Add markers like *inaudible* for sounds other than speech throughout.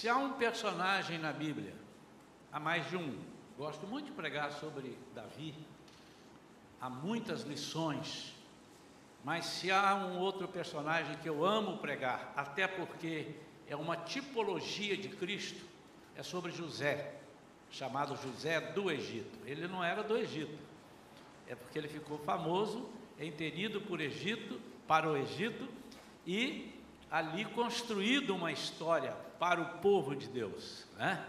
Se há um personagem na Bíblia, há mais de um, gosto muito de pregar sobre Davi, há muitas lições, mas se há um outro personagem que eu amo pregar, até porque é uma tipologia de Cristo, é sobre José, chamado José do Egito. Ele não era do Egito, é porque ele ficou famoso em ter ido por Egito, para o Egito e ali construído uma história para o povo de Deus, né?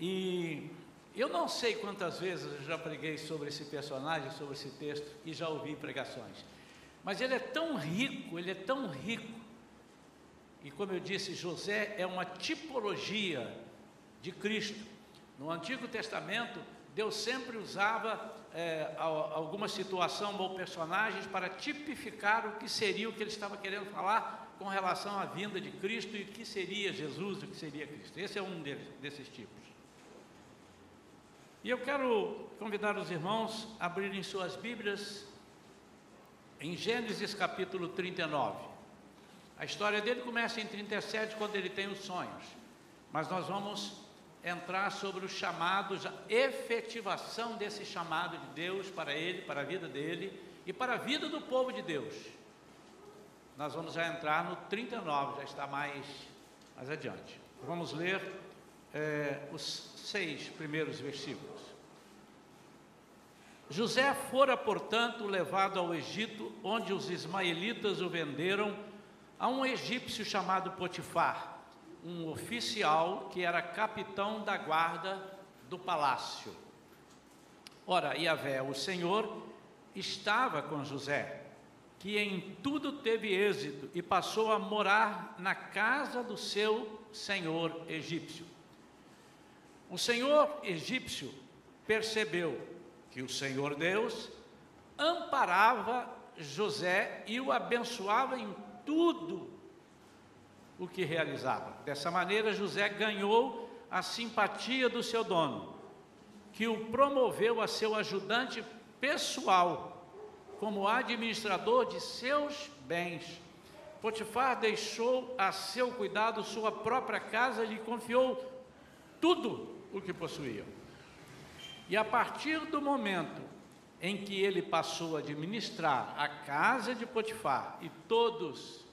E eu não sei quantas vezes eu já preguei sobre esse personagem, sobre esse texto e já ouvi pregações, mas ele é tão rico, ele é tão rico. E como eu disse, José é uma tipologia de Cristo. No Antigo Testamento, Deus sempre usava é, alguma situação ou personagens para tipificar o que seria o que ele estava querendo falar com relação à vinda de Cristo e o que seria Jesus, o que seria Cristo. Esse é um deles, desses tipos. E eu quero convidar os irmãos a abrirem suas Bíblias em Gênesis capítulo 39. A história dele começa em 37, quando ele tem os sonhos. Mas nós vamos entrar sobre o chamado, a efetivação desse chamado de Deus para ele, para a vida dele e para a vida do povo de Deus. Nós vamos já entrar no 39, já está mais, mais adiante. Vamos ler é, os seis primeiros versículos. José fora, portanto, levado ao Egito, onde os ismaelitas o venderam a um egípcio chamado Potifar um oficial que era capitão da guarda do palácio. Ora, Yahvé, o Senhor, estava com José, que em tudo teve êxito e passou a morar na casa do seu senhor egípcio. O senhor egípcio percebeu que o Senhor Deus amparava José e o abençoava em tudo o que realizava. Dessa maneira, José ganhou a simpatia do seu dono, que o promoveu a seu ajudante pessoal, como administrador de seus bens. Potifar deixou a seu cuidado sua própria casa e lhe confiou tudo o que possuía. E a partir do momento em que ele passou a administrar a casa de Potifar e todos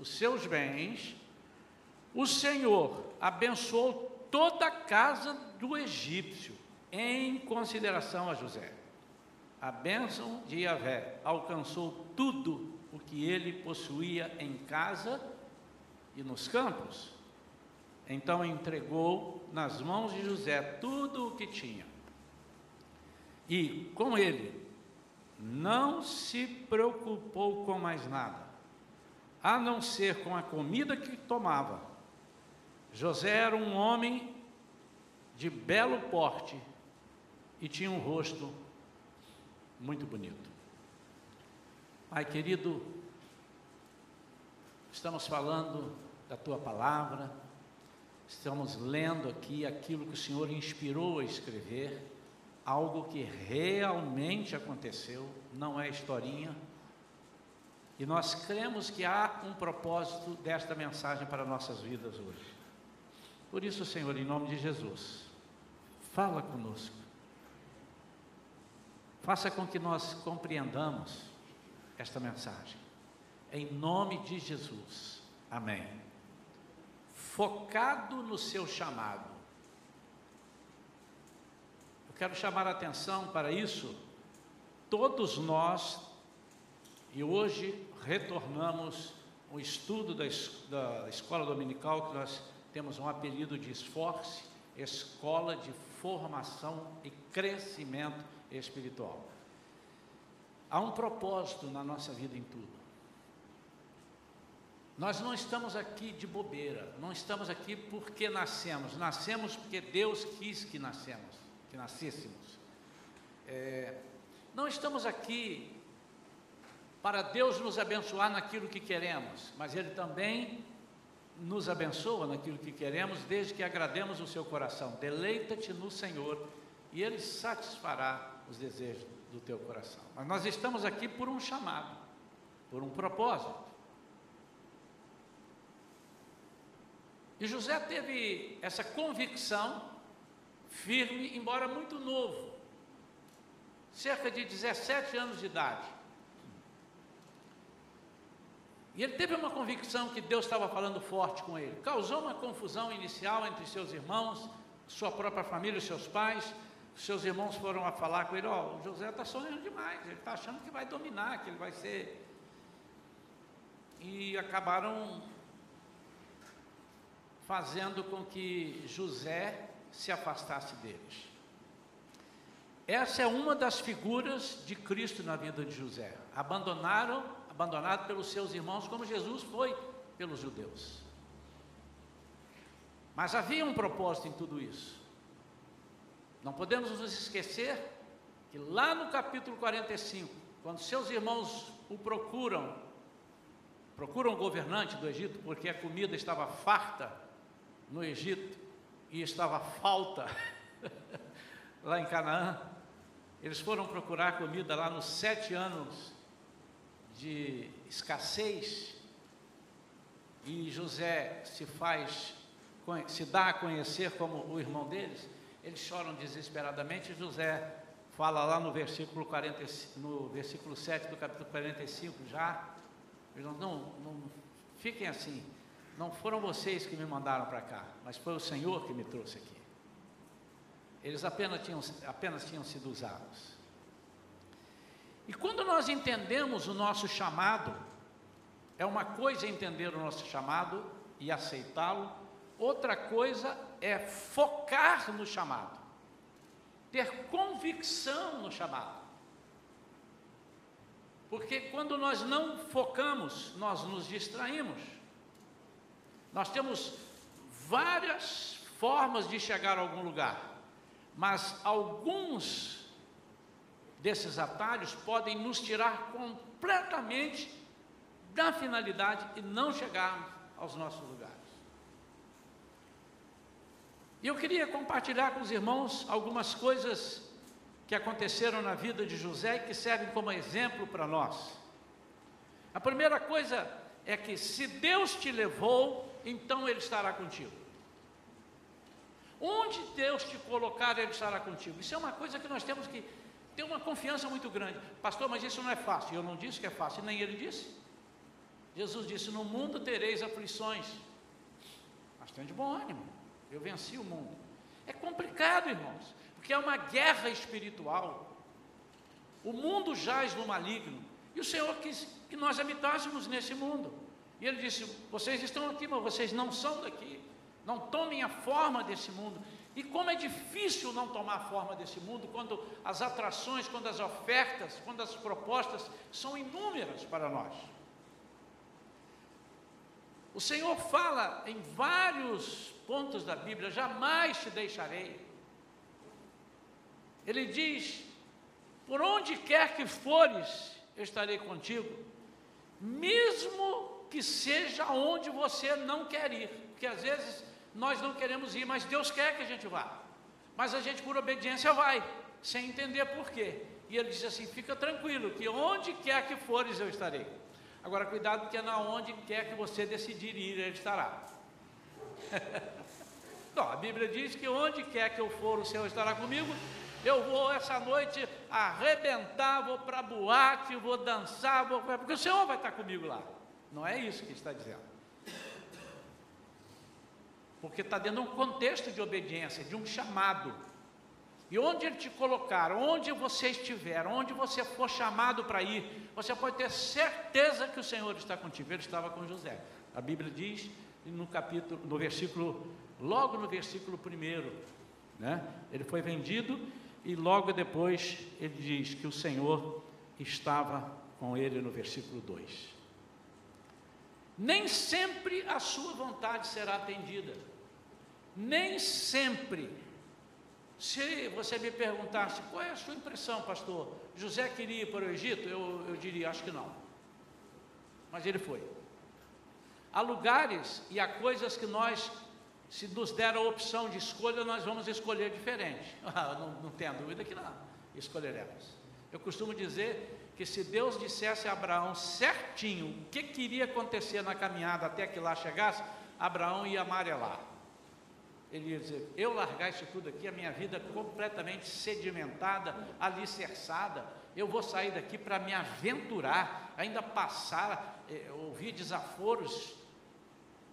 os seus bens, o Senhor abençoou toda a casa do egípcio, em consideração a José. A bênção de Yahvé alcançou tudo o que ele possuía em casa e nos campos. Então entregou nas mãos de José tudo o que tinha. E com ele não se preocupou com mais nada, a não ser com a comida que tomava José era um homem de belo porte e tinha um rosto muito bonito. Pai querido, estamos falando da tua palavra, estamos lendo aqui aquilo que o Senhor inspirou a escrever, algo que realmente aconteceu, não é historinha. E nós cremos que há um propósito desta mensagem para nossas vidas hoje. Por isso, Senhor, em nome de Jesus, fala conosco. Faça com que nós compreendamos esta mensagem. Em nome de Jesus. Amém. Focado no seu chamado. Eu quero chamar a atenção para isso. Todos nós, e hoje retornamos o estudo da, da escola dominical que nós temos um apelido de esforço, escola de formação e crescimento espiritual. Há um propósito na nossa vida em tudo. Nós não estamos aqui de bobeira, não estamos aqui porque nascemos, nascemos porque Deus quis que nascemos, que nascêssemos. É, não estamos aqui para Deus nos abençoar naquilo que queremos, mas Ele também nos abençoa naquilo que queremos, desde que agrademos o seu coração. Deleita-te no Senhor e Ele satisfará os desejos do teu coração. Mas nós estamos aqui por um chamado, por um propósito. E José teve essa convicção firme, embora muito novo, cerca de 17 anos de idade. E ele teve uma convicção que Deus estava falando forte com ele. Causou uma confusão inicial entre seus irmãos, sua própria família, seus pais. Seus irmãos foram a falar com ele: Ó, o José está sonhando demais, ele está achando que vai dominar, que ele vai ser. E acabaram fazendo com que José se afastasse deles. Essa é uma das figuras de Cristo na vida de José. Abandonaram abandonado pelos seus irmãos, como Jesus foi pelos judeus. Mas havia um propósito em tudo isso. Não podemos nos esquecer que lá no capítulo 45, quando seus irmãos o procuram, procuram o governante do Egito, porque a comida estava farta no Egito e estava falta *laughs* lá em Canaã, eles foram procurar comida lá nos sete anos de escassez e José se faz, se dá a conhecer como o irmão deles, eles choram desesperadamente. José fala lá no versículo, 40, no versículo 7 do capítulo 45 já, não, não, fiquem assim, não foram vocês que me mandaram para cá, mas foi o Senhor que me trouxe aqui. Eles apenas tinham, apenas tinham sido usados. E quando nós entendemos o nosso chamado, é uma coisa entender o nosso chamado e aceitá-lo, outra coisa é focar no chamado, ter convicção no chamado. Porque quando nós não focamos, nós nos distraímos. Nós temos várias formas de chegar a algum lugar, mas alguns desses atalhos podem nos tirar completamente da finalidade e não chegarmos aos nossos lugares. E eu queria compartilhar com os irmãos algumas coisas que aconteceram na vida de José e que servem como exemplo para nós. A primeira coisa é que se Deus te levou, então Ele estará contigo. Onde Deus te colocar, Ele estará contigo. Isso é uma coisa que nós temos que tem uma confiança muito grande. Pastor, mas isso não é fácil. Eu não disse que é fácil, nem ele disse. Jesus disse: No mundo tereis aflições. Mas tem de bom ânimo. Eu venci o mundo. É complicado, irmãos, porque é uma guerra espiritual. O mundo jaz no maligno. E o Senhor quis que nós habitássemos nesse mundo. E ele disse: Vocês estão aqui, mas vocês não são daqui. Não tomem a forma desse mundo. E como é difícil não tomar forma desse mundo quando as atrações, quando as ofertas, quando as propostas são inúmeras para nós. O Senhor fala em vários pontos da Bíblia: jamais te deixarei. Ele diz: por onde quer que fores, eu estarei contigo, mesmo que seja onde você não quer ir, porque às vezes nós não queremos ir, mas Deus quer que a gente vá. Mas a gente, por obediência, vai, sem entender por quê. E ele disse assim: fica tranquilo, que onde quer que fores, eu estarei. Agora, cuidado, porque na onde quer que você decidir ir, ele estará. *laughs* não, a Bíblia diz que onde quer que eu for, o Senhor estará comigo. Eu vou essa noite arrebentar, vou para boate, vou dançar, vou... porque o Senhor vai estar comigo lá. Não é isso que está dizendo porque está dentro de um contexto de obediência, de um chamado. E onde Ele te colocar, onde você estiver, onde você for chamado para ir, você pode ter certeza que o Senhor está contigo. Ele estava com José. A Bíblia diz no capítulo, no versículo, logo no versículo primeiro, né? Ele foi vendido e logo depois ele diz que o Senhor estava com ele no versículo 2. Nem sempre a sua vontade será atendida. Nem sempre. Se você me perguntasse qual é a sua impressão, pastor, José queria ir para o Egito, eu, eu diria, acho que não. Mas ele foi. Há lugares e há coisas que nós, se nos der a opção de escolha, nós vamos escolher diferente. *laughs* Ah, não, não tenha dúvida que não, escolheremos. Eu costumo dizer que se Deus dissesse a Abraão certinho o que queria acontecer na caminhada até que lá chegasse, Abraão ia amarelar. Ele ia dizer: Eu largar isso tudo aqui, a minha vida completamente sedimentada, alicerçada, eu vou sair daqui para me aventurar, ainda passar, eh, ouvir desaforos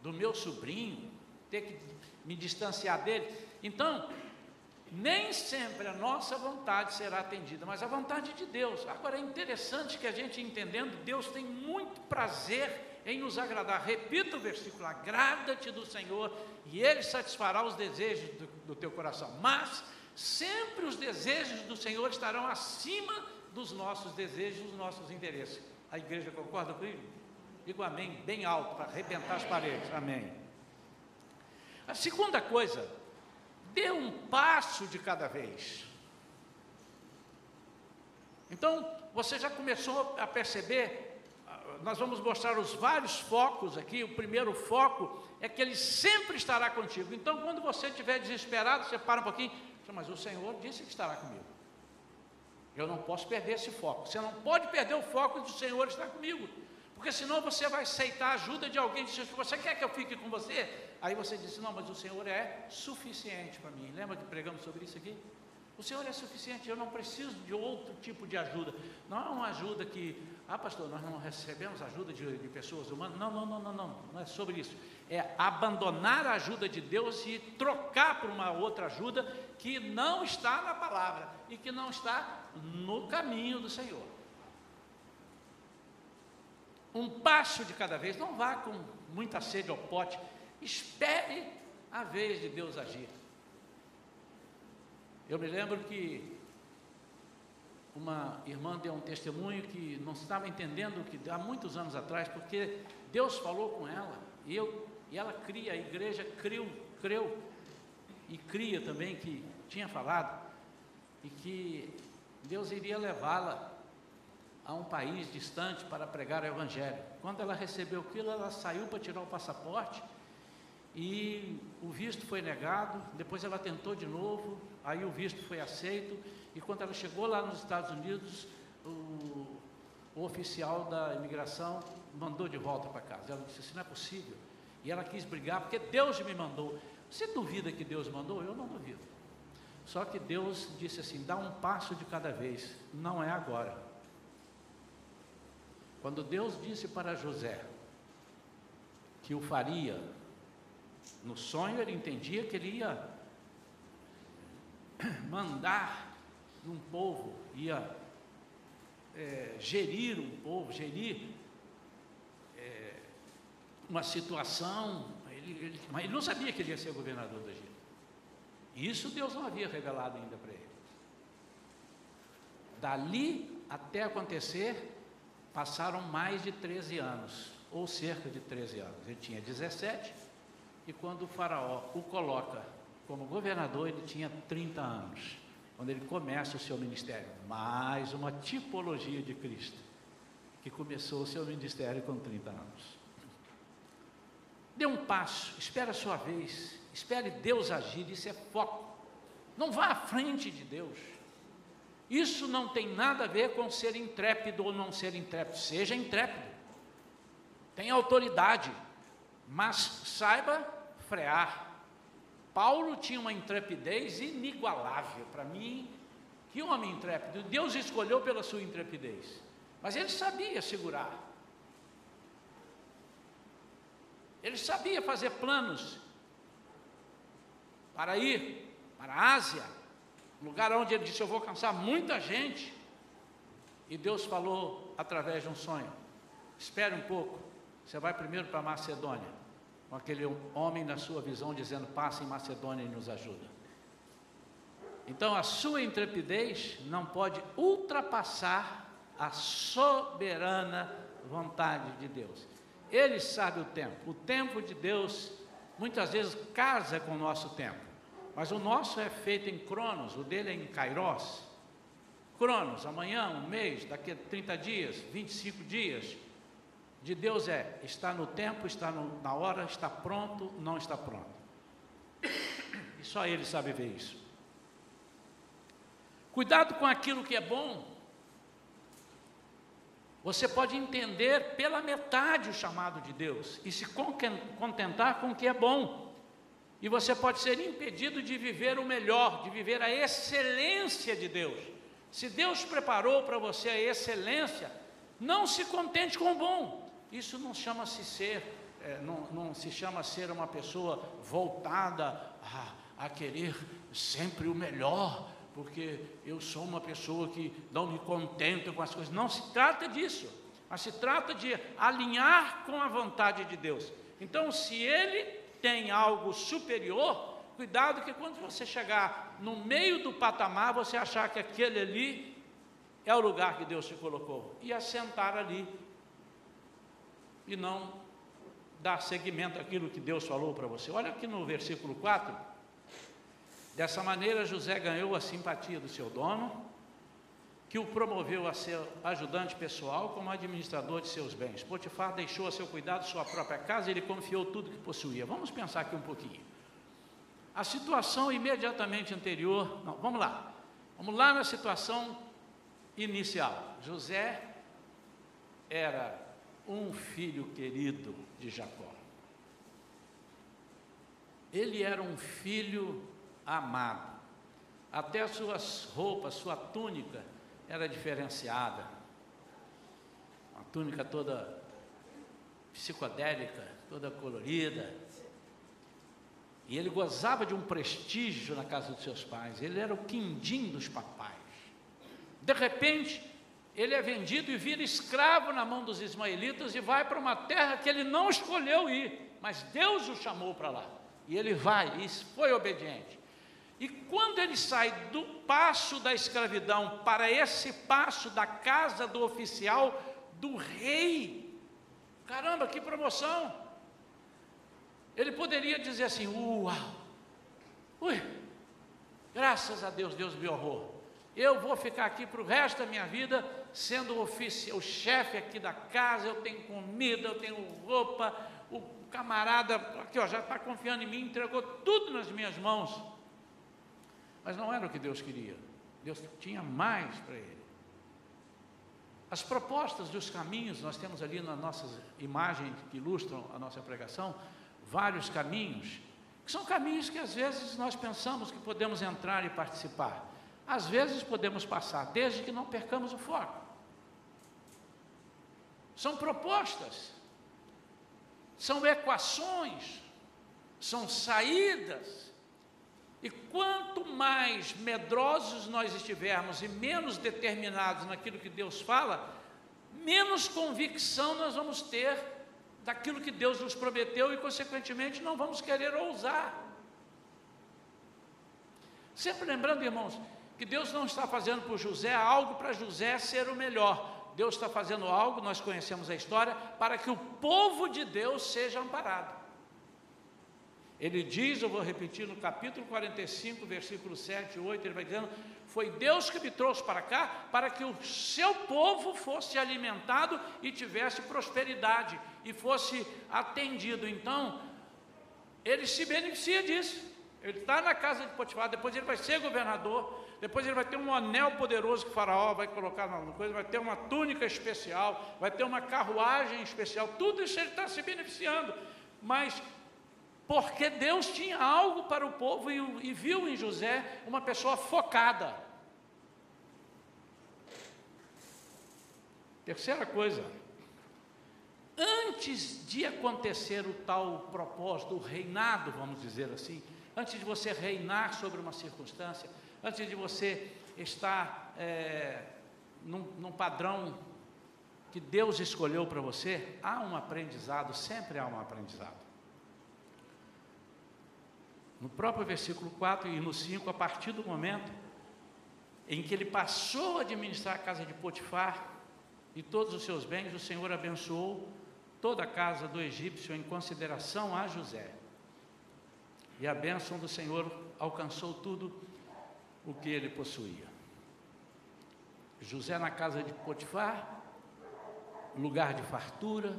do meu sobrinho, ter que me distanciar dele. Então, nem sempre a nossa vontade será atendida, mas a vontade de Deus. Agora é interessante que a gente entendendo, Deus tem muito prazer em nos agradar. Repita o versículo: agrada-te do Senhor e Ele satisfará os desejos do, do teu coração. Mas sempre os desejos do Senhor estarão acima dos nossos desejos, dos nossos interesses. A igreja concorda comigo? Digo amém, bem alto, para arrebentar as paredes. Amém. A segunda coisa, dê um passo de cada vez. Então, você já começou a perceber, ah, nós vamos mostrar os vários focos aqui. O primeiro foco é que Ele sempre estará contigo. Então, quando você estiver desesperado, você para um pouquinho, mas o Senhor disse que estará comigo. Eu não posso perder esse foco. Você não pode perder o foco de o Senhor estar comigo. Porque senão você vai aceitar a ajuda de alguém que diz, você quer que eu fique com você? Aí você disse, não, mas o Senhor é suficiente para mim. Lembra que pregamos sobre isso aqui? O Senhor é suficiente, eu não preciso de outro tipo de ajuda. Não é uma ajuda que, ah, pastor, nós não recebemos ajuda de, de pessoas humanas. Não, não, não, não, não, não é sobre isso. É abandonar a ajuda de Deus e trocar por uma outra ajuda que não está na palavra e que não está no caminho do Senhor. Um passo de cada vez, não vá com muita sede ao pote, espere a vez de Deus agir. Eu me lembro que uma irmã deu um testemunho que não estava entendendo que há muitos anos atrás, porque Deus falou com ela, e, eu, e ela cria, a igreja creu, creu. E cria também que tinha falado, e que Deus iria levá-la a um país distante para pregar o Evangelho. Quando ela recebeu aquilo, ela saiu para tirar o passaporte e o visto foi negado. Depois ela tentou de novo, aí o visto foi aceito. E quando ela chegou lá nos Estados Unidos, o, o oficial da imigração mandou de volta para casa. Ela disse: Isso não é possível. E ela quis brigar, porque Deus me mandou. Você duvida que Deus mandou? Eu não duvido. Só que Deus disse assim: dá um passo de cada vez, não é agora. Quando Deus disse para José que o faria, no sonho ele entendia que ele ia *clears throat* mandar um povo, ia é, gerir um povo, gerir é, uma situação, ele, ele, mas ele não sabia que ele ia ser governador do Egito. Isso Deus não havia revelado ainda para ele. Dali até acontecer, passaram mais de 13 anos, ou cerca de 13 anos. Ele tinha 17, e quando o Faraó o coloca como governador, ele tinha 30 anos, quando ele começa o seu ministério. Mais uma tipologia de Cristo, que começou o seu ministério com 30 anos. Dê um passo, espere a sua vez, Espere Deus agir, isso é foco. Não vá à frente de Deus. Isso não tem nada a ver com ser intrépido ou não ser intrépido. Seja intrépido. Tenha autoridade, mas saiba frear. Paulo tinha uma intrepidez inigualável. Para mim, que homem intrépido. Deus escolheu pela sua intrepidez. Mas ele sabia segurar. Ele sabia fazer planos para ir para a Ásia, lugar onde ele disse: Eu vou alcançar muita gente. E Deus falou através de um sonho: Espere um pouco, você vai primeiro para Macedônia, com aquele homem na sua visão dizendo: Passe em Macedônia e nos ajuda. Então a sua intrepidez não pode ultrapassar a soberana vontade de Deus. Ele sabe o tempo. O tempo de Deus muitas vezes casa com o nosso tempo. Mas o nosso é feito em cronos, o dele é em kairos. Cronos, amanhã, um mês, daqui a 30 dias, 25 dias. De Deus é, está no tempo, está no, na hora, está pronto, não está pronto. E só Ele sabe ver isso. Cuidado com aquilo que é bom. Você pode entender pela metade o chamado de Deus e se contentar com o que é bom. E você pode ser impedido de viver o melhor, de viver a excelência de Deus. Se Deus preparou para você a excelência, não se contente com o bom. Isso não chama-se ser, é, não, não, se chama ser uma pessoa voltada a, a querer sempre o melhor, porque eu sou uma pessoa que não me contento com as coisas. Não se trata disso, mas se trata de alinhar com a vontade de Deus. Então, se Ele tem algo superior, cuidado que quando você chegar no meio do patamar, você achar que aquele ali é o lugar que Deus te colocou, e assentar ali, e não dar seguimento àquilo que Deus falou para você. Olha aqui no versículo 4. Dessa maneira, José ganhou a simpatia do seu dono, que o promoveu a ser ajudante pessoal como administrador de seus bens. Potifar deixou a seu cuidado sua própria casa e ele confiou tudo que possuía. Vamos pensar aqui um pouquinho. A situação imediatamente anterior, não, vamos lá. Vamos lá na situação inicial. José era um filho querido de Jacó. Ele era um filho amado. Até as suas roupas, sua túnica era diferenciada. Uma túnica toda psicodélica, toda colorida. E ele gozava de um prestígio na casa dos seus pais. Ele era o quindim dos papais. De repente, ele é vendido e vira escravo na mão dos ismaelitas e vai para uma terra que ele não escolheu ir, mas Deus o chamou para lá. E ele vai e foi obediente. E quando ele sai do passo da escravidão para esse passo da casa do oficial do rei, caramba, que promoção! Ele poderia dizer assim: Uau! Ui, graças a Deus, Deus me honrou. Eu vou ficar aqui para o resto da minha vida sendo o, o chefe aqui da casa. Eu tenho comida, eu tenho roupa. O camarada aqui ó, já está confiando em mim, entregou tudo nas minhas mãos. Mas não era o que Deus queria. Deus tinha mais para ele. As propostas dos caminhos, nós temos ali nas nossas imagens que ilustram a nossa pregação, vários caminhos, que são caminhos que às vezes nós pensamos que podemos entrar e participar. Às vezes podemos passar, desde que não percamos o foco. São propostas, são equações, são saídas e quanto mais medrosos nós estivermos e menos determinados naquilo que Deus fala, menos convicção nós vamos ter daquilo que Deus nos prometeu e, consequentemente, não vamos querer ousar. Sempre lembrando, irmãos, que Deus não está fazendo por José algo para José ser o melhor. Deus está fazendo algo, nós conhecemos a história, para que o povo de Deus seja amparado. Ele diz, eu vou repetir no capítulo 45, versículo 7 e 8, ele vai dizendo: Foi Deus que me trouxe para cá para que o seu povo fosse alimentado e tivesse prosperidade e fosse atendido. Então, ele se beneficia disso. Ele está na casa de Potifar, depois ele vai ser governador, depois ele vai ter um anel poderoso que o faraó vai colocar na coisa, vai ter uma túnica especial, vai ter uma carruagem especial, tudo isso ele está se beneficiando. Mas porque Deus tinha algo para o povo e, e viu em José uma pessoa focada. Terceira coisa, antes de acontecer o tal propósito, o reinado, vamos dizer assim, antes de você reinar sobre uma circunstância, antes de você estar é, num, num padrão que Deus escolheu para você, há um aprendizado, sempre há um aprendizado. No próprio versículo 4 e no 5, a partir do momento em que ele passou a administrar a casa de Potifar e todos os seus bens, o Senhor abençoou toda a casa do egípcio em consideração a José. E a bênção do Senhor alcançou tudo o que ele possuía. José na casa de Potifar, lugar de fartura,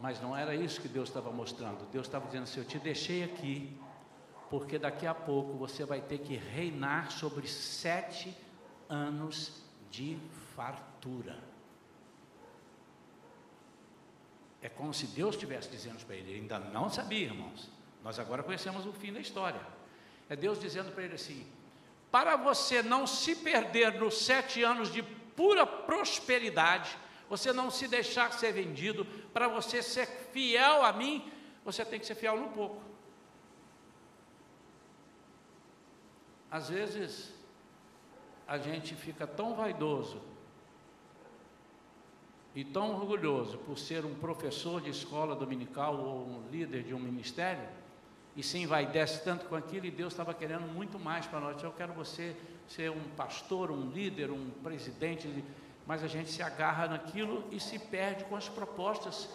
mas não era isso que Deus estava mostrando. Deus estava dizendo assim: Eu te deixei aqui, porque daqui a pouco você vai ter que reinar sobre sete anos de fartura. É como se Deus estivesse dizendo para ele: ele ainda não sabia, irmãos. Nós agora conhecemos o fim da história. É Deus dizendo para ele assim: para você não se perder nos sete anos de pura prosperidade, você não se deixar ser vendido, para você ser fiel a mim, você tem que ser fiel no pouco. Às vezes, a gente fica tão vaidoso e tão orgulhoso por ser um professor de escola dominical ou um líder de um ministério, e se envaidece tanto com aquilo, e Deus estava querendo muito mais para nós. Eu quero você ser um pastor, um líder, um presidente, mas a gente se agarra naquilo e se perde com as propostas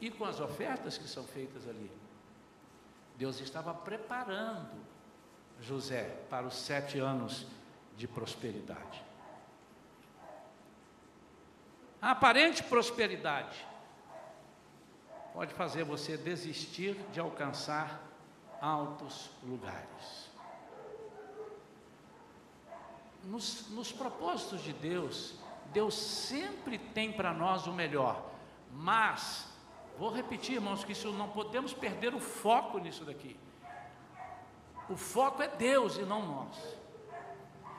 e com as ofertas que são feitas ali. Deus estava preparando José para os sete anos de prosperidade. A aparente prosperidade pode fazer você desistir de alcançar altos lugares. Nos, nos propósitos de Deus, Deus sempre tem para nós o melhor, mas, vou repetir, irmãos, que isso não podemos perder o foco nisso daqui. O foco é Deus e não nós.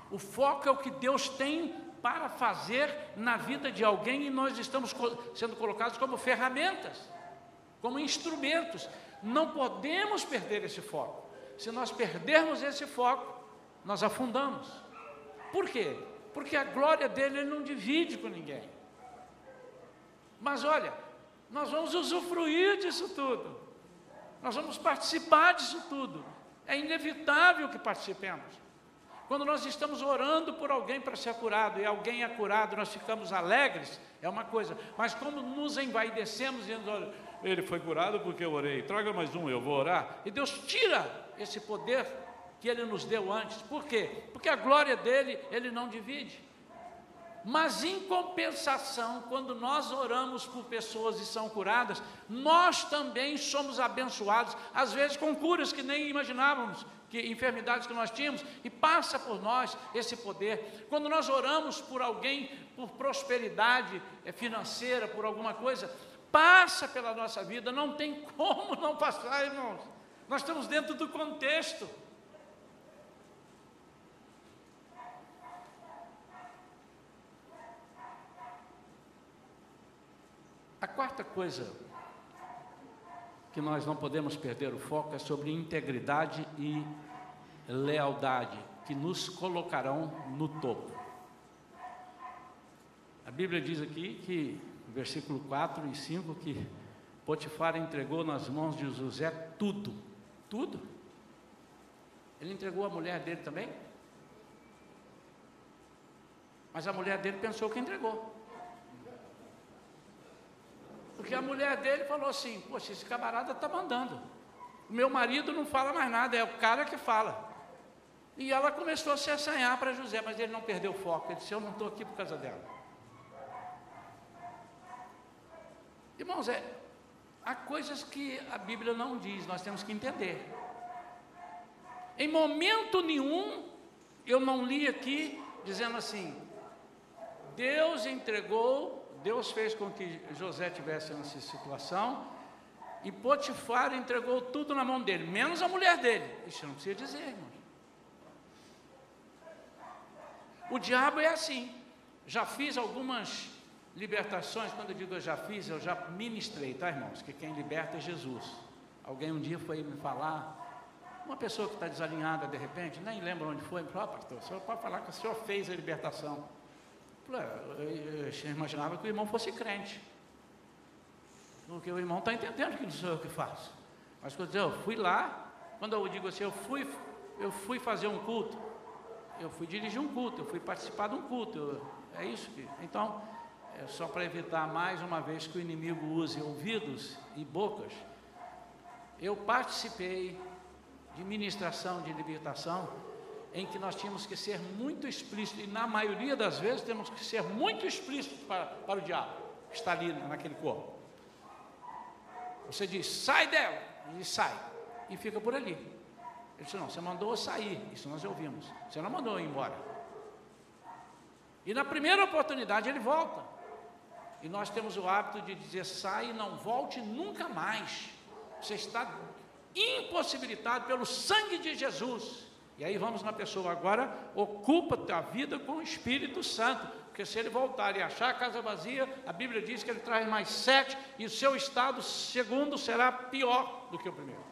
O foco é o que Deus tem para fazer na vida de alguém e nós estamos sendo colocados como ferramentas, como instrumentos. Não podemos perder esse foco. Se nós perdermos esse foco, nós afundamos. Por quê? Porque a glória dele ele não divide com ninguém. Mas olha, nós vamos usufruir disso tudo. Nós vamos participar disso tudo. É inevitável que participemos. Quando nós estamos orando por alguém para ser curado e alguém é curado, nós ficamos alegres, é uma coisa, mas quando nos envaidecemos dizendo, olha, ele foi curado porque eu orei, traga mais um, eu vou orar, e Deus tira esse poder que ele nos deu antes, por quê? Porque a glória dele, ele não divide. Mas em compensação, quando nós oramos por pessoas e são curadas, nós também somos abençoados, às vezes com curas que nem imaginávamos, que enfermidades que nós tínhamos, e passa por nós esse poder. Quando nós oramos por alguém, por prosperidade eh, financeira, por alguma coisa, passa pela nossa vida, não tem como não passar, irmãos. Nós estamos dentro do contexto. A quarta coisa que nós não podemos perder o foco é sobre integridade e lealdade, que nos colocarão no topo. A Bíblia diz aqui que, versículo 4 e 5, que Potifar entregou nas mãos de José tudo, tudo. Ele entregou a mulher dele também? Mas a mulher dele pensou que entregou. Porque a mulher dele falou assim: Poxa, esse camarada está mandando. O meu marido não fala mais nada, é o cara que fala. E ela começou a se assanhar para José, mas ele não perdeu o foco. Ele disse: Eu não estou aqui por causa dela. Irmãos, é, há coisas que a Bíblia não diz, nós temos que entender. Em momento nenhum, eu não li aqui dizendo assim: Deus entregou Deus fez com que José tivesse nessa situação e Potifar entregou tudo na mão dele, menos a mulher dele. Isso não precisa dizer, irmão. O diabo é assim. Já fiz algumas libertações, quando eu digo eu já fiz, eu já ministrei, tá, irmãos? Que quem liberta é Jesus. Alguém um dia foi me falar, uma pessoa que está desalinhada de repente, nem lembra onde foi, me falou, pastor, o senhor pode falar que o senhor fez a libertação. Eu imaginava que o irmão fosse crente. Porque o irmão está entendendo que não sou eu que faço. Mas quando eu fui lá, quando eu digo assim, eu fui, eu fui fazer um culto, eu fui dirigir um culto, eu fui participar de um culto. Eu, é isso que. Então, é só para evitar mais uma vez que o inimigo use ouvidos e bocas, eu participei de ministração de libertação em que nós tínhamos que ser muito explícitos, e na maioria das vezes temos que ser muito explícitos para, para o diabo, que está ali naquele corpo. Você diz, sai dela, e sai, e fica por ali. Ele disse, não, você mandou eu sair, isso nós ouvimos, você não mandou eu ir embora. E na primeira oportunidade ele volta. e nós temos o hábito de dizer: sai e não volte nunca mais. Você está impossibilitado pelo sangue de Jesus. E aí vamos na pessoa agora, ocupa a vida com o Espírito Santo, porque se ele voltar e achar a casa vazia, a Bíblia diz que ele traz mais sete, e o seu estado segundo será pior do que o primeiro.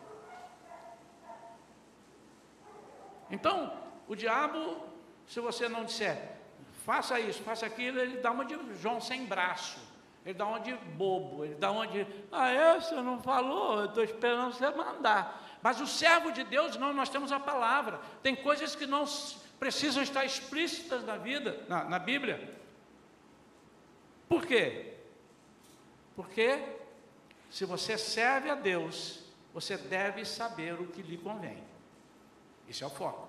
Então, o diabo, se você não disser, faça isso, faça aquilo, ele dá uma de João sem braço, ele dá uma de bobo, ele dá uma de, ah, é, você não falou, eu estou esperando você mandar. Mas o servo de Deus, não, nós temos a palavra. Tem coisas que não precisam estar explícitas na vida, na, na Bíblia. Por quê? Porque se você serve a Deus, você deve saber o que lhe convém. Isso é o foco.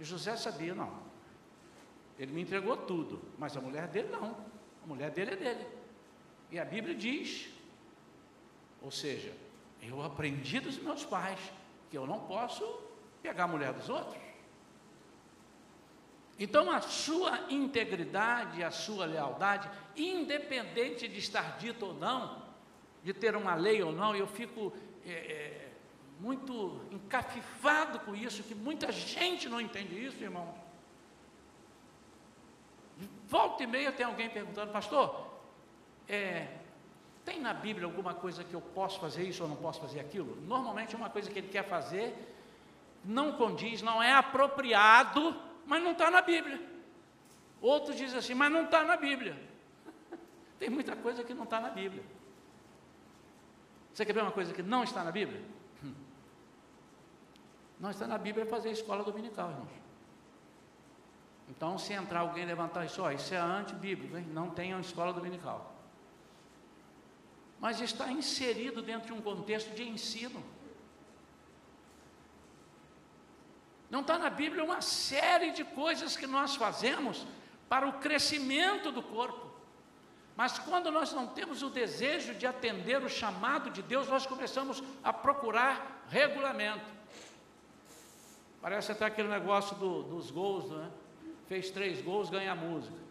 E José sabia, não. Ele me entregou tudo, mas a mulher dele não. A mulher dele é dele. E a Bíblia diz, ou seja, eu aprendi dos meus pais que eu não posso pegar a mulher dos outros. Então a sua integridade, a sua lealdade, independente de estar dito ou não, de ter uma lei ou não, eu fico é, é, muito encafifado com isso, que muita gente não entende isso, irmão. Volta e meia tem alguém perguntando, pastor, é, tem na Bíblia alguma coisa que eu posso fazer isso ou não posso fazer aquilo? Normalmente uma coisa que ele quer fazer não condiz, não é apropriado, mas não está na Bíblia. Outros dizem assim, mas não está na Bíblia. *laughs* Tem muita coisa que não está na Bíblia. Você quer ver uma coisa que não está na Bíblia? *laughs* Não está na Bíblia fazer escola dominical, irmãos. Então, se entrar alguém levantar isso, ó, isso é antibíblico, hein? não tenham escola dominical mas está inserido dentro de um contexto de ensino. Não está na Bíblia uma série de coisas que nós fazemos para o crescimento do corpo. Mas quando nós não temos o desejo de atender o chamado de Deus, nós começamos a procurar regulamento. Parece até aquele negócio do, dos gols, né? Fez três gols, ganha música.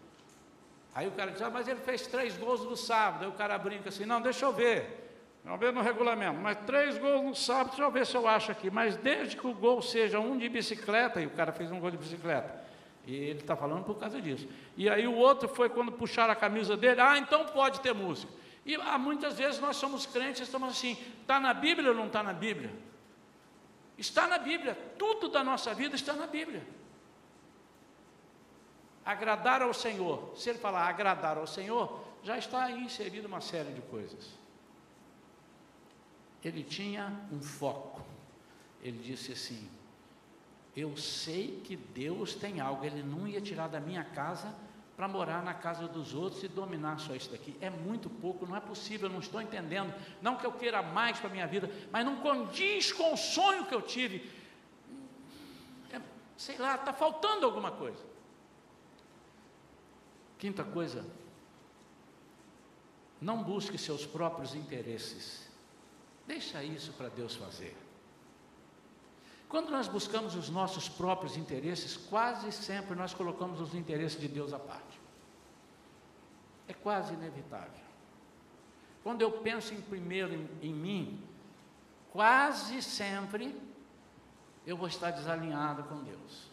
Aí o cara diz, ah, mas ele fez três gols no sábado. Aí o cara brinca assim, não, deixa eu ver. Vamos ver no regulamento. Mas três gols no sábado, deixa eu ver se eu acho aqui. Mas desde que o gol seja um de bicicleta, e o cara fez um gol de bicicleta. E ele está falando por causa disso. E aí o outro foi quando puxaram a camisa dele, ah, então pode ter música. E ah, muitas vezes nós somos crentes, estamos assim, está na Bíblia ou não está na Bíblia? Está na Bíblia, tudo da nossa vida está na Bíblia agradar ao Senhor. Se ele falar agradar ao Senhor, já está aí inserido uma série de coisas. Ele tinha um foco. Ele disse assim: Eu sei que Deus tem algo. Ele não ia tirar da minha casa para morar na casa dos outros e dominar só isso daqui. É muito pouco, não é possível, não estou entendendo. Não que eu queira mais para a minha vida, mas não condiz com o sonho que eu tive. É, sei lá, está faltando alguma coisa. Quinta coisa, não busque seus próprios interesses. Deixa isso para Deus fazer. Quando nós buscamos os nossos próprios interesses, quase sempre nós colocamos os interesses de Deus à parte. É quase inevitável. Quando eu penso em primeiro em, em mim, quase sempre eu vou estar desalinhado com Deus.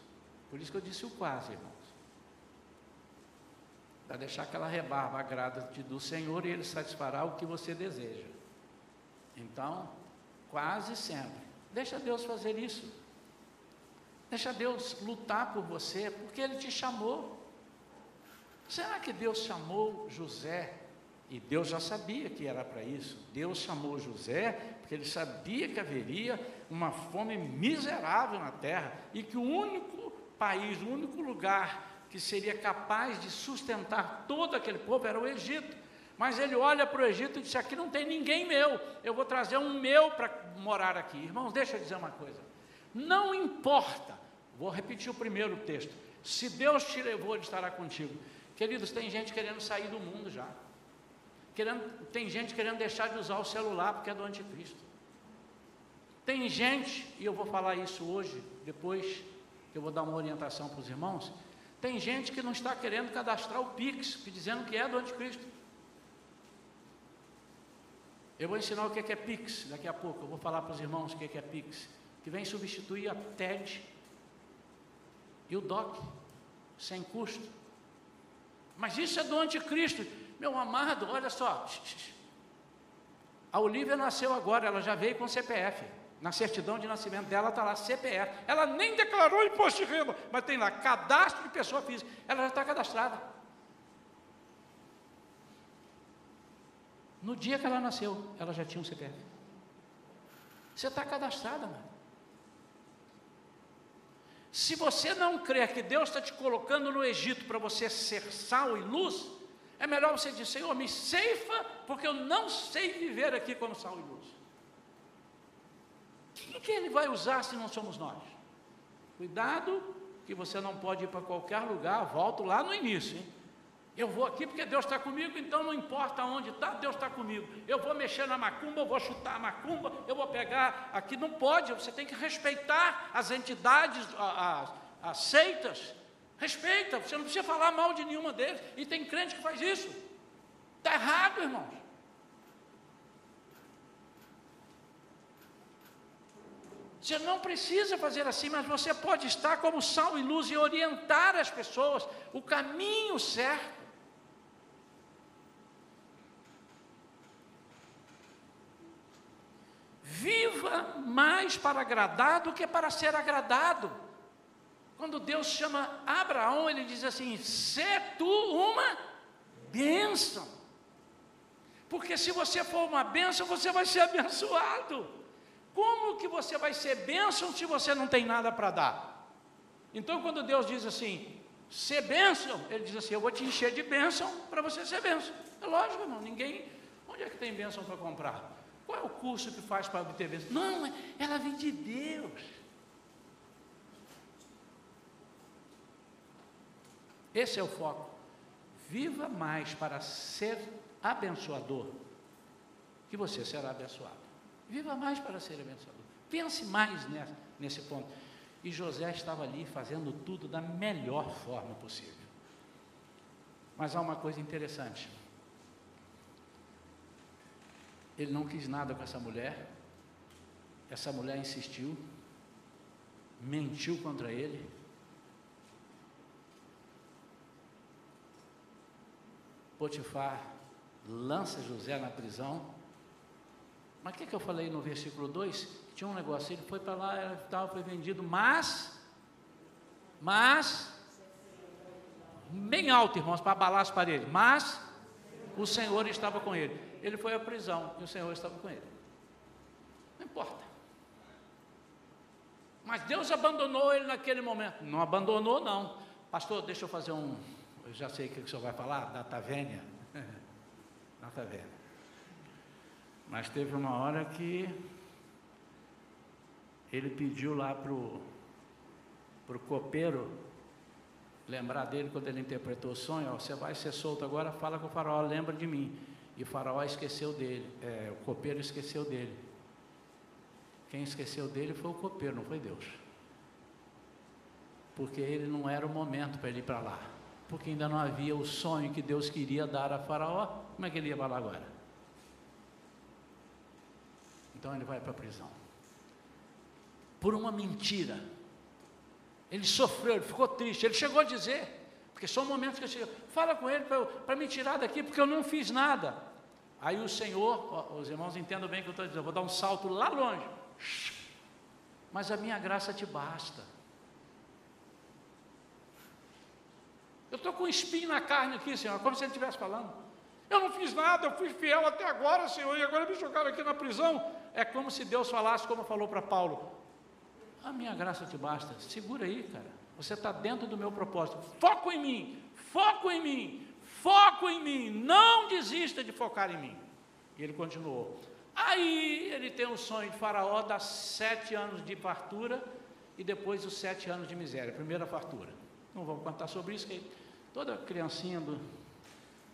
Por isso que eu disse o quase, irmão para deixar aquela rebarba agrada do Senhor e Ele satisfará o que você deseja. Então, quase sempre, deixa Deus fazer isso. Deixa Deus lutar por você, porque Ele te chamou. Será que Deus chamou José? E Deus já sabia que era para isso. Deus chamou José porque ele sabia que haveria uma fome miserável na terra e que o único país, o único lugar que seria capaz de sustentar todo aquele povo era o Egito. Mas ele olha para o Egito e diz: Aqui não tem ninguém meu, eu vou trazer um meu para morar aqui. Irmãos, deixa eu dizer uma coisa: não importa, vou repetir o primeiro texto. Se Deus te levou, Ele estará contigo. Queridos, tem gente querendo sair do mundo já. Querendo, tem gente querendo deixar de usar o celular porque é do anticristo. Tem gente, e eu vou falar isso hoje, depois que eu vou dar uma orientação para os irmãos, Tem gente que não está querendo cadastrar o Pix, dizendo que é do anticristo. Eu vou ensinar o que é Pix daqui a pouco. Eu vou falar para os irmãos o que é Pix, que vem substituir a TED e o DOC, sem custo. Mas isso é do anticristo. Meu amado, olha só. A Olivia nasceu agora, ela já veio com CPF. Na certidão de nascimento dela está lá CPF. Ela nem declarou imposto de renda, mas tem lá cadastro de pessoa física. Ela já está cadastrada. No dia que ela nasceu, ela já tinha um CPF. Você está cadastrada, mano. Se você não crê que Deus está te colocando no Egito para você ser sal e luz, é melhor você dizer, Senhor, me ceifa, porque eu não sei viver aqui como sal e luz. Quem que ele vai usar se não somos nós? Cuidado, que você não pode ir para qualquer lugar, volto lá no início, hein? Eu vou aqui porque Deus está comigo, então não importa onde está, Deus está comigo. Eu vou mexer na macumba, eu vou chutar a macumba, eu vou pegar. Aqui não pode, você tem que respeitar as entidades, as, as seitas. Respeita, você não precisa falar mal de nenhuma deles. E tem crente que faz isso. Está errado, irmãos. Você não precisa fazer assim, mas você pode estar como sal e luz e orientar as pessoas o caminho certo. Viva mais para agradar do que para ser agradado. Quando Deus chama Abraão, ele diz assim: "Se tu uma bênção". Porque se você for uma bênção, você vai ser abençoado. Como que você vai ser bênção se você não tem nada para dar? Então, quando Deus diz assim, ser bênção, Ele diz assim: Eu vou te encher de bênção para você ser bênção. É lógico, irmão, ninguém. Onde é que tem bênção para comprar? Qual é o curso que faz para obter bênção? Não, é, ela vem de Deus. Esse é o foco. Viva mais para ser abençoador, que você será abençoado. Viva mais para ser abençoador. Pense mais nessa, nesse ponto. E José estava ali fazendo tudo da melhor forma possível. Mas há uma coisa interessante. Ele não quis nada com essa mulher. Essa mulher insistiu, mentiu contra ele. Potifar lança José na prisão. Mas o que, que eu falei no versículo 2? Tinha um negócio, ele foi para lá, tal, foi vendido, mas, mas, bem alto, irmãos, para abalar as paredes, mas o Senhor estava com ele ele foi à prisão e o Senhor estava com ele. Não importa. Mas Deus abandonou ele naquele momento. Não abandonou, não. Pastor, deixa eu fazer um. Eu já sei o que o senhor vai falar, data vênia. data *laughs* vênia. Mas teve uma hora que ele pediu lá para o copeiro lembrar dele quando ele interpretou o sonho, ó, você vai ser solto agora, fala com o faraó, lembra de mim. E o faraó esqueceu dele, é, o copeiro esqueceu dele. Quem esqueceu dele foi o copeiro, não foi Deus. Porque ele não era o momento para ele ir para lá. Porque ainda não havia o sonho que Deus queria dar a Faraó. Como é que ele ia para lá agora? Então ele vai para a prisão. Por uma mentira. Ele sofreu, ele ficou triste. Ele chegou a dizer, porque são momentos que eu chego, fala com ele para me tirar daqui, porque eu não fiz nada. Aí o Senhor, os irmãos entendam bem o que eu estou dizendo, eu vou dar um salto lá longe. Mas a minha graça te basta. Eu estou com um espinho na carne aqui, Senhor, como se ele estivesse falando. Eu não fiz nada, eu fui fiel até agora, Senhor, e agora me jogaram aqui na prisão. É como se Deus falasse, como falou para Paulo: A minha graça te basta. Segura aí, cara. Você está dentro do meu propósito. Foco em mim, foco em mim. Foco em mim, não desista de focar em mim. E ele continuou. Aí ele tem um sonho de Faraó, dá sete anos de fartura e depois os sete anos de miséria, primeira fartura. Não vamos contar sobre isso, que toda criancinha do,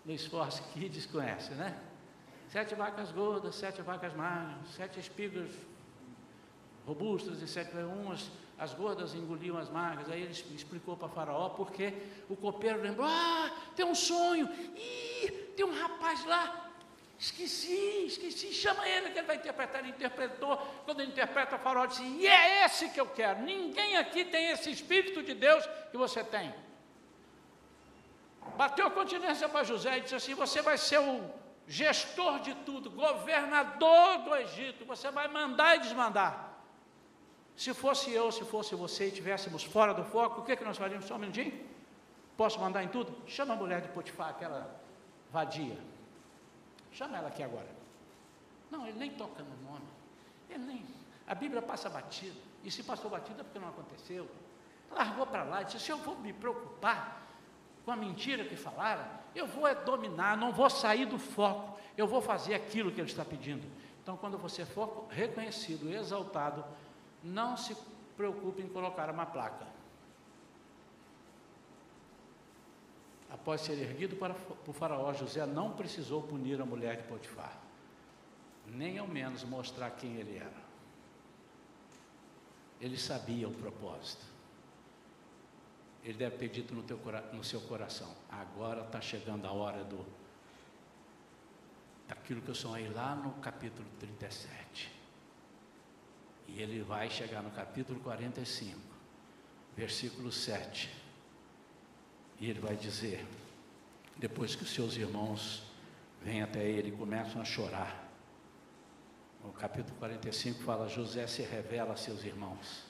do Esforço Kids conhece, né? Sete vacas gordas, sete vacas magras, sete espigas robustas e sete umas as gordas engoliam as magras. Aí ele explicou para Faraó porque o copeiro lembrou: Ah, tem um sonho, Ih, tem um rapaz lá. Esqueci, esqueci, chama ele que ele vai interpretar. Ele interpretou. Quando ele interpreta, Faraó disse: E é esse que eu quero. Ninguém aqui tem esse Espírito de Deus que você tem. Bateu a continência para José e disse assim: Você vai ser o gestor de tudo, governador do Egito. Você vai mandar e desmandar. Se fosse eu, se fosse você e estivéssemos fora do foco, o que, é que nós faríamos? Só um minutinho? Posso mandar em tudo? Chama a mulher de Potifar, aquela vadia. Chama ela aqui agora. Não, ele nem toca no nome. Ele nem. A Bíblia passa batida. E se passou batida é porque não aconteceu. Largou para lá e disse: se eu vou me preocupar com a mentira que falaram, eu vou é dominar, não vou sair do foco, eu vou fazer aquilo que ele está pedindo. Então, quando você for reconhecido, exaltado, não se preocupe em colocar uma placa. Após ser erguido para o faraó, José não precisou punir a mulher de Potifar, nem ao menos mostrar quem ele era. Ele sabia o propósito. Ele deve ter dito no, teu, no seu coração: agora está chegando a hora do daquilo que eu sonhei lá no capítulo 37. E ele vai chegar no capítulo 45, versículo 7. E ele vai dizer, depois que os seus irmãos vêm até ele e começam a chorar. O capítulo 45 fala: José se revela a seus irmãos.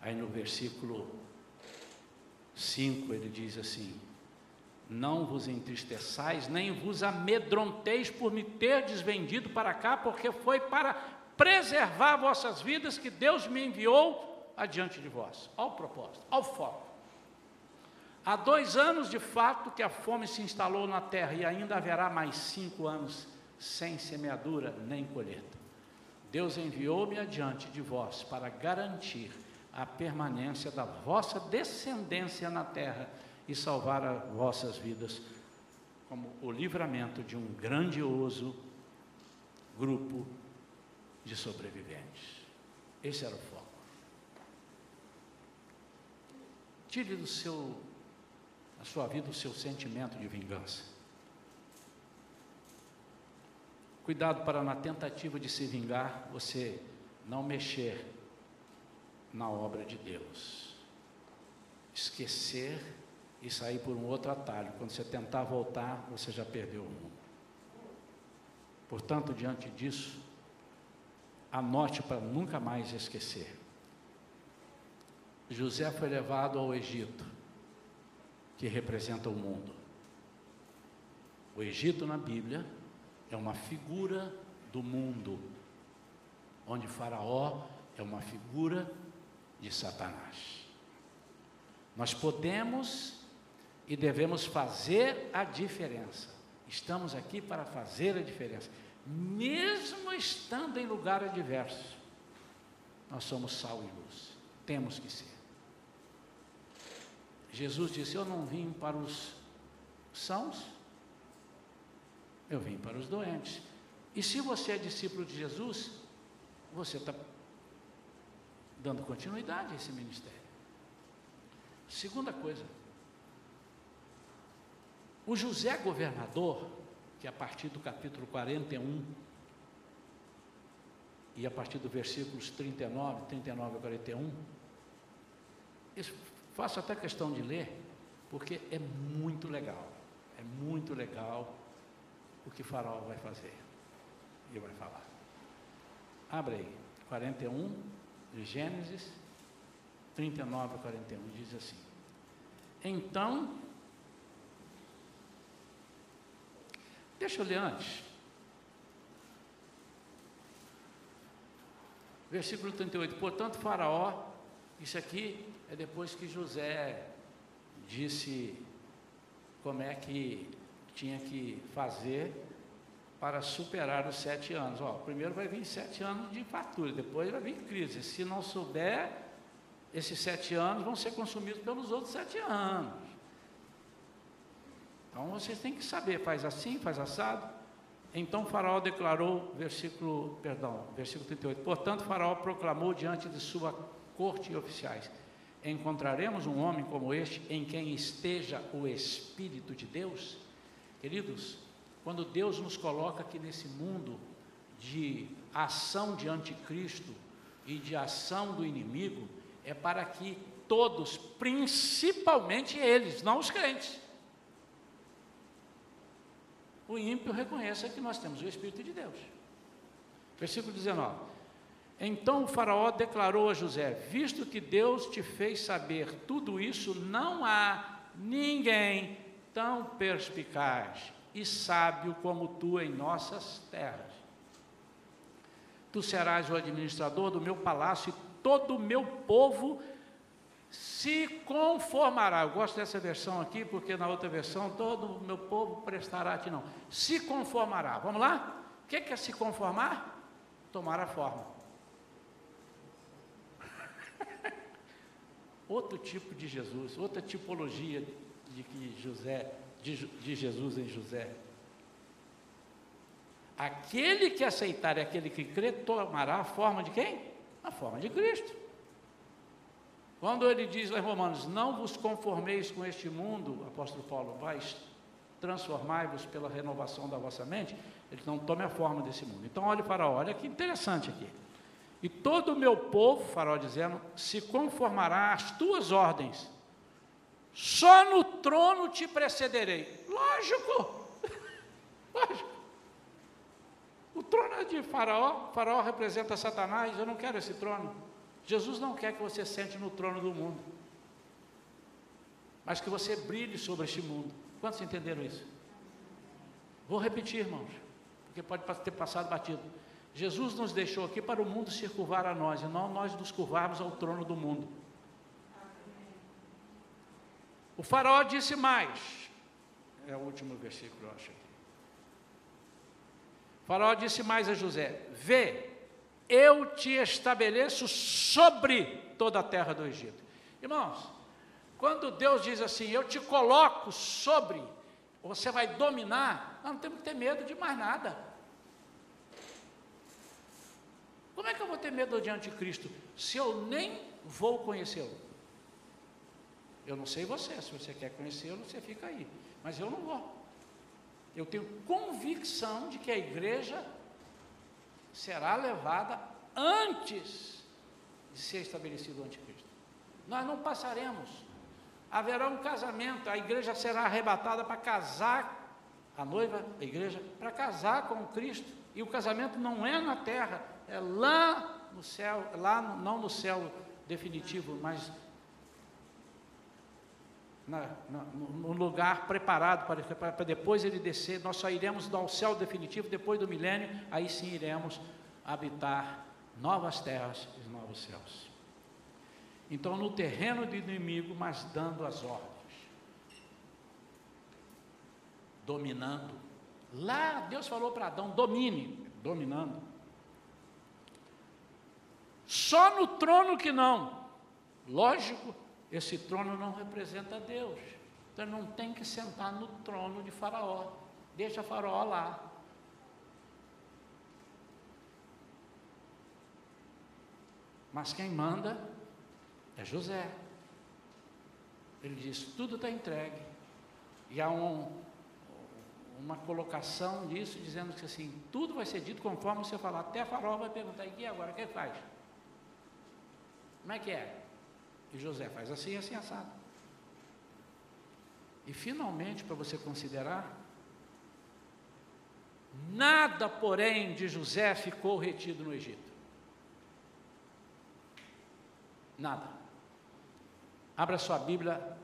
Aí no versículo 5 ele diz assim: Não vos entristeçais, nem vos amedronteis por me ter desvendido para cá, porque foi para preservar vossas vidas que Deus me enviou adiante de vós. Ao propósito, ao foco. Há dois anos, de fato, que a fome se instalou na terra e ainda haverá mais cinco anos sem semeadura nem colheita. Deus enviou-me adiante de vós para garantir a permanência da vossa descendência na terra e salvar as vossas vidas, como o livramento de um grandioso grupo de sobreviventes. Esse era o foco. Tire do seu na sua vida o seu sentimento de vingança. Cuidado para na tentativa de se vingar você não mexer na obra de Deus. Esquecer e sair por um outro atalho. Quando você tentar voltar, você já perdeu o mundo. Portanto, diante disso, anote para nunca mais esquecer. José foi levado ao Egito que representa o mundo. O Egito na Bíblia é uma figura do mundo, onde Faraó é uma figura de Satanás. Nós podemos e devemos fazer a diferença. Estamos aqui para fazer a diferença, mesmo estando em lugar adverso. Nós somos sal e luz, temos que ser. Jesus disse: Eu não vim para os sãos, eu vim para os doentes. E se você é discípulo de Jesus, você está dando continuidade a esse ministério. Segunda coisa, o José governador, que a partir do capítulo 41 e a partir do versículos 39, 39 a 41, Faço até questão de ler, porque é muito legal. É muito legal o que Faraó vai fazer. E vai falar. Abre aí, 41 de Gênesis, 39 a 41, diz assim. Então, deixa eu ler antes. Versículo 38. Portanto, Faraó, isso aqui é depois que José disse como é que tinha que fazer para superar os sete anos. Ó, primeiro vai vir sete anos de fartura, depois vai vir crise. Se não souber, esses sete anos vão ser consumidos pelos outros sete anos. Então vocês têm que saber, faz assim, faz assado. Então Faraó declarou, versículo, perdão, versículo 38. Portanto, Faraó proclamou diante de sua corte e oficiais. Encontraremos um homem como este em quem esteja o Espírito de Deus? Queridos, quando Deus nos coloca aqui nesse mundo de ação de anticristo e de ação do inimigo, é para que todos, principalmente eles, não os crentes, o ímpio reconheça que nós temos o Espírito de Deus. Versículo 19. Então o Faraó declarou a José: Visto que Deus te fez saber tudo isso, não há ninguém tão perspicaz e sábio como tu em nossas terras. Tu serás o administrador do meu palácio e todo o meu povo se conformará. Eu gosto dessa versão aqui, porque na outra versão, todo o meu povo prestará a ti, não. Se conformará. Vamos lá? O que é se conformar? Tomar a forma. *laughs* Outro tipo de Jesus, outra tipologia de que José, de, de Jesus em José. Aquele que aceitar e aquele que crê tomará a forma de quem? A forma de Cristo. Quando ele diz em Romanos, não vos conformeis com este mundo, apóstolo Paulo, vai transformai-vos pela renovação da vossa mente, ele não tome a forma desse mundo. Então olhe para olha que interessante aqui. E todo o meu povo, Faraó dizendo, se conformará às tuas ordens. Só no trono te precederei. Lógico. *laughs* Lógico. O trono é de Faraó, Faraó representa Satanás, eu não quero esse trono. Jesus não quer que você sente no trono do mundo, mas que você brilhe sobre este mundo. Quantos entenderam isso? Vou repetir, irmãos, porque pode ter passado batido. Jesus nos deixou aqui para o mundo se curvar a nós, e não nós nos curvarmos ao trono do mundo. O faraó disse mais, é o último versículo, eu acho. O faraó disse mais a José: Vê, eu te estabeleço sobre toda a terra do Egito. Irmãos, quando Deus diz assim, eu te coloco sobre, você vai dominar, nós não temos que ter medo de mais nada. Como é que eu vou ter medo de anticristo se eu nem vou conhecê-lo? Eu não sei você, se você quer conhecê-lo, você fica aí, mas eu não vou. Eu tenho convicção de que a igreja será levada antes de ser estabelecido o anticristo. Nós não passaremos. Haverá um casamento, a igreja será arrebatada para casar, a noiva, a igreja, para casar com Cristo. E o casamento não é na terra, é lá no céu, lá no, não no céu definitivo, mas na, na, no lugar preparado para, para, depois ele descer. Nós só iremos ao céu definitivo depois do milênio, aí sim iremos habitar novas terras e novos céus. Então, no terreno do inimigo, mas dando as ordens, dominando. Lá Deus falou para Adão: domine, dominando. Só no trono que não. Lógico, esse trono não representa Deus. Então não tem que sentar no trono de Faraó. Deixa Faraó lá. Mas quem manda é José. Ele diz: tudo está entregue. E há um, uma colocação disso, dizendo que assim, tudo vai ser dito conforme você falar. Até Faraó vai perguntar: e agora? O que faz? Como é que é? E José faz assim, assim, assado. E finalmente, para você considerar, nada, porém, de José ficou retido no Egito. Nada. Abra sua Bíblia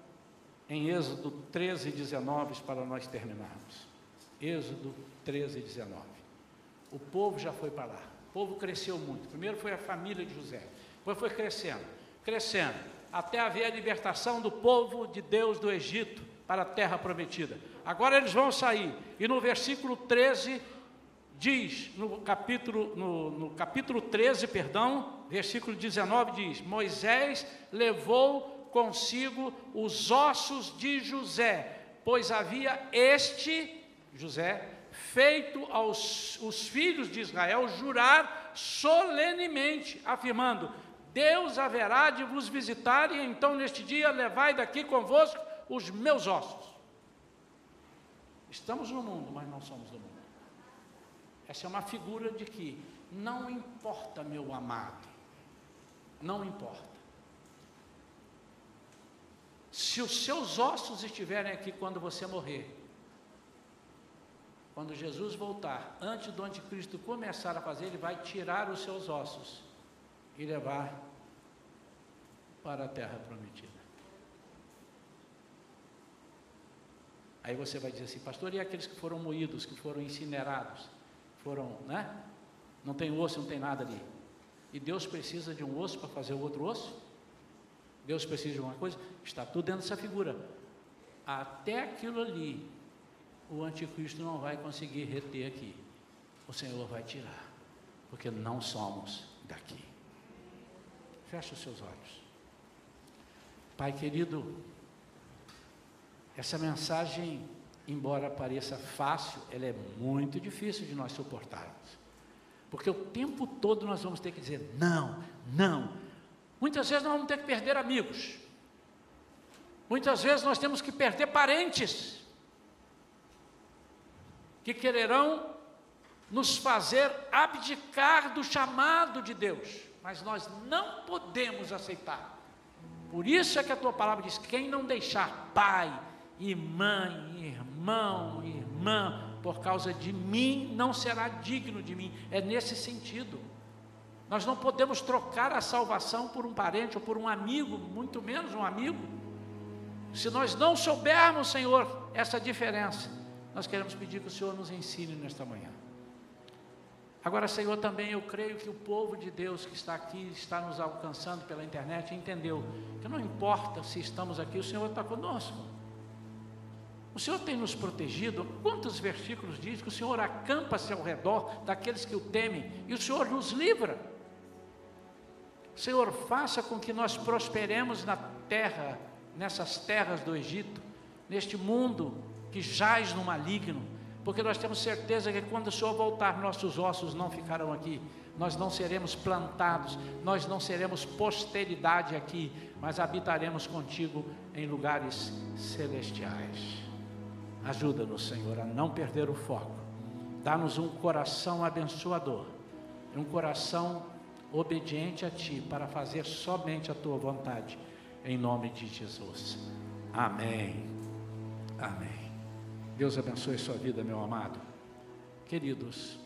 em Êxodo 13, 19, para nós terminarmos. Êxodo 13, 19. O povo já foi para lá. O povo cresceu muito. Primeiro foi a família de José. Depois foi crescendo, crescendo até haver a libertação do povo de Deus do Egito para a terra prometida. Agora eles vão sair, e no versículo 13 diz, no capítulo, no, no capítulo 13, perdão, versículo 19 diz: Moisés levou consigo os ossos de José, pois havia este, José, feito aos os filhos de Israel jurar solenemente, afirmando: Deus haverá de vos visitar, e então neste dia levai daqui convosco os meus ossos. Estamos no mundo, mas não somos do mundo. Essa é uma figura de que não importa, meu amado, não importa. Se os seus ossos estiverem aqui quando você morrer, quando Jesus voltar, antes do anticristo começar a fazer, ele vai tirar os seus ossos e levar para a terra prometida. Aí você vai dizer assim, pastor, e aqueles que foram moídos, que foram incinerados, foram, né? Não tem osso, não tem nada ali. E Deus precisa de um osso para fazer o outro osso? Deus precisa de uma coisa? Está tudo dentro dessa figura. Até aquilo ali, o anticristo não vai conseguir reter aqui. O Senhor vai tirar, porque não somos daqui. Feche os seus olhos. Pai querido, essa mensagem, embora pareça fácil, ela é muito difícil de nós suportarmos. Porque o tempo todo nós vamos ter que dizer não, não. Muitas vezes nós vamos ter que perder amigos. Muitas vezes nós temos que perder parentes que quererão nos fazer abdicar do chamado de Deus, mas nós não podemos aceitar. Por isso é que a tua palavra diz: quem não deixar pai e mãe, irmão, irmã, por causa de mim, não será digno de mim. É nesse sentido. Nós não podemos trocar a salvação por um parente ou por um amigo, muito menos um amigo. Se nós não soubermos, Senhor, essa diferença, nós queremos pedir que o Senhor nos ensine nesta manhã. Agora, Senhor, também eu creio que o povo de Deus que está aqui, está nos alcançando pela internet, entendeu que não importa se estamos aqui, o Senhor está conosco. O Senhor tem nos protegido. Quantos versículos diz que o Senhor acampa-se ao redor daqueles que o temem e o Senhor nos livra? Senhor, faça com que nós prosperemos na terra, nessas terras do Egito, neste mundo que jaz no maligno, porque nós temos certeza que quando o Senhor voltar, nossos ossos não ficarão aqui, nós não seremos plantados, nós não seremos posteridade aqui, mas habitaremos contigo em lugares celestiais. Ajuda-nos, Senhor, a não perder o foco, dá-nos um coração abençoador, um coração obediente a Ti, para fazer somente a Tua vontade, em nome de Jesus. Amém. Amém. Deus abençoe sua vida, meu amado. Queridos,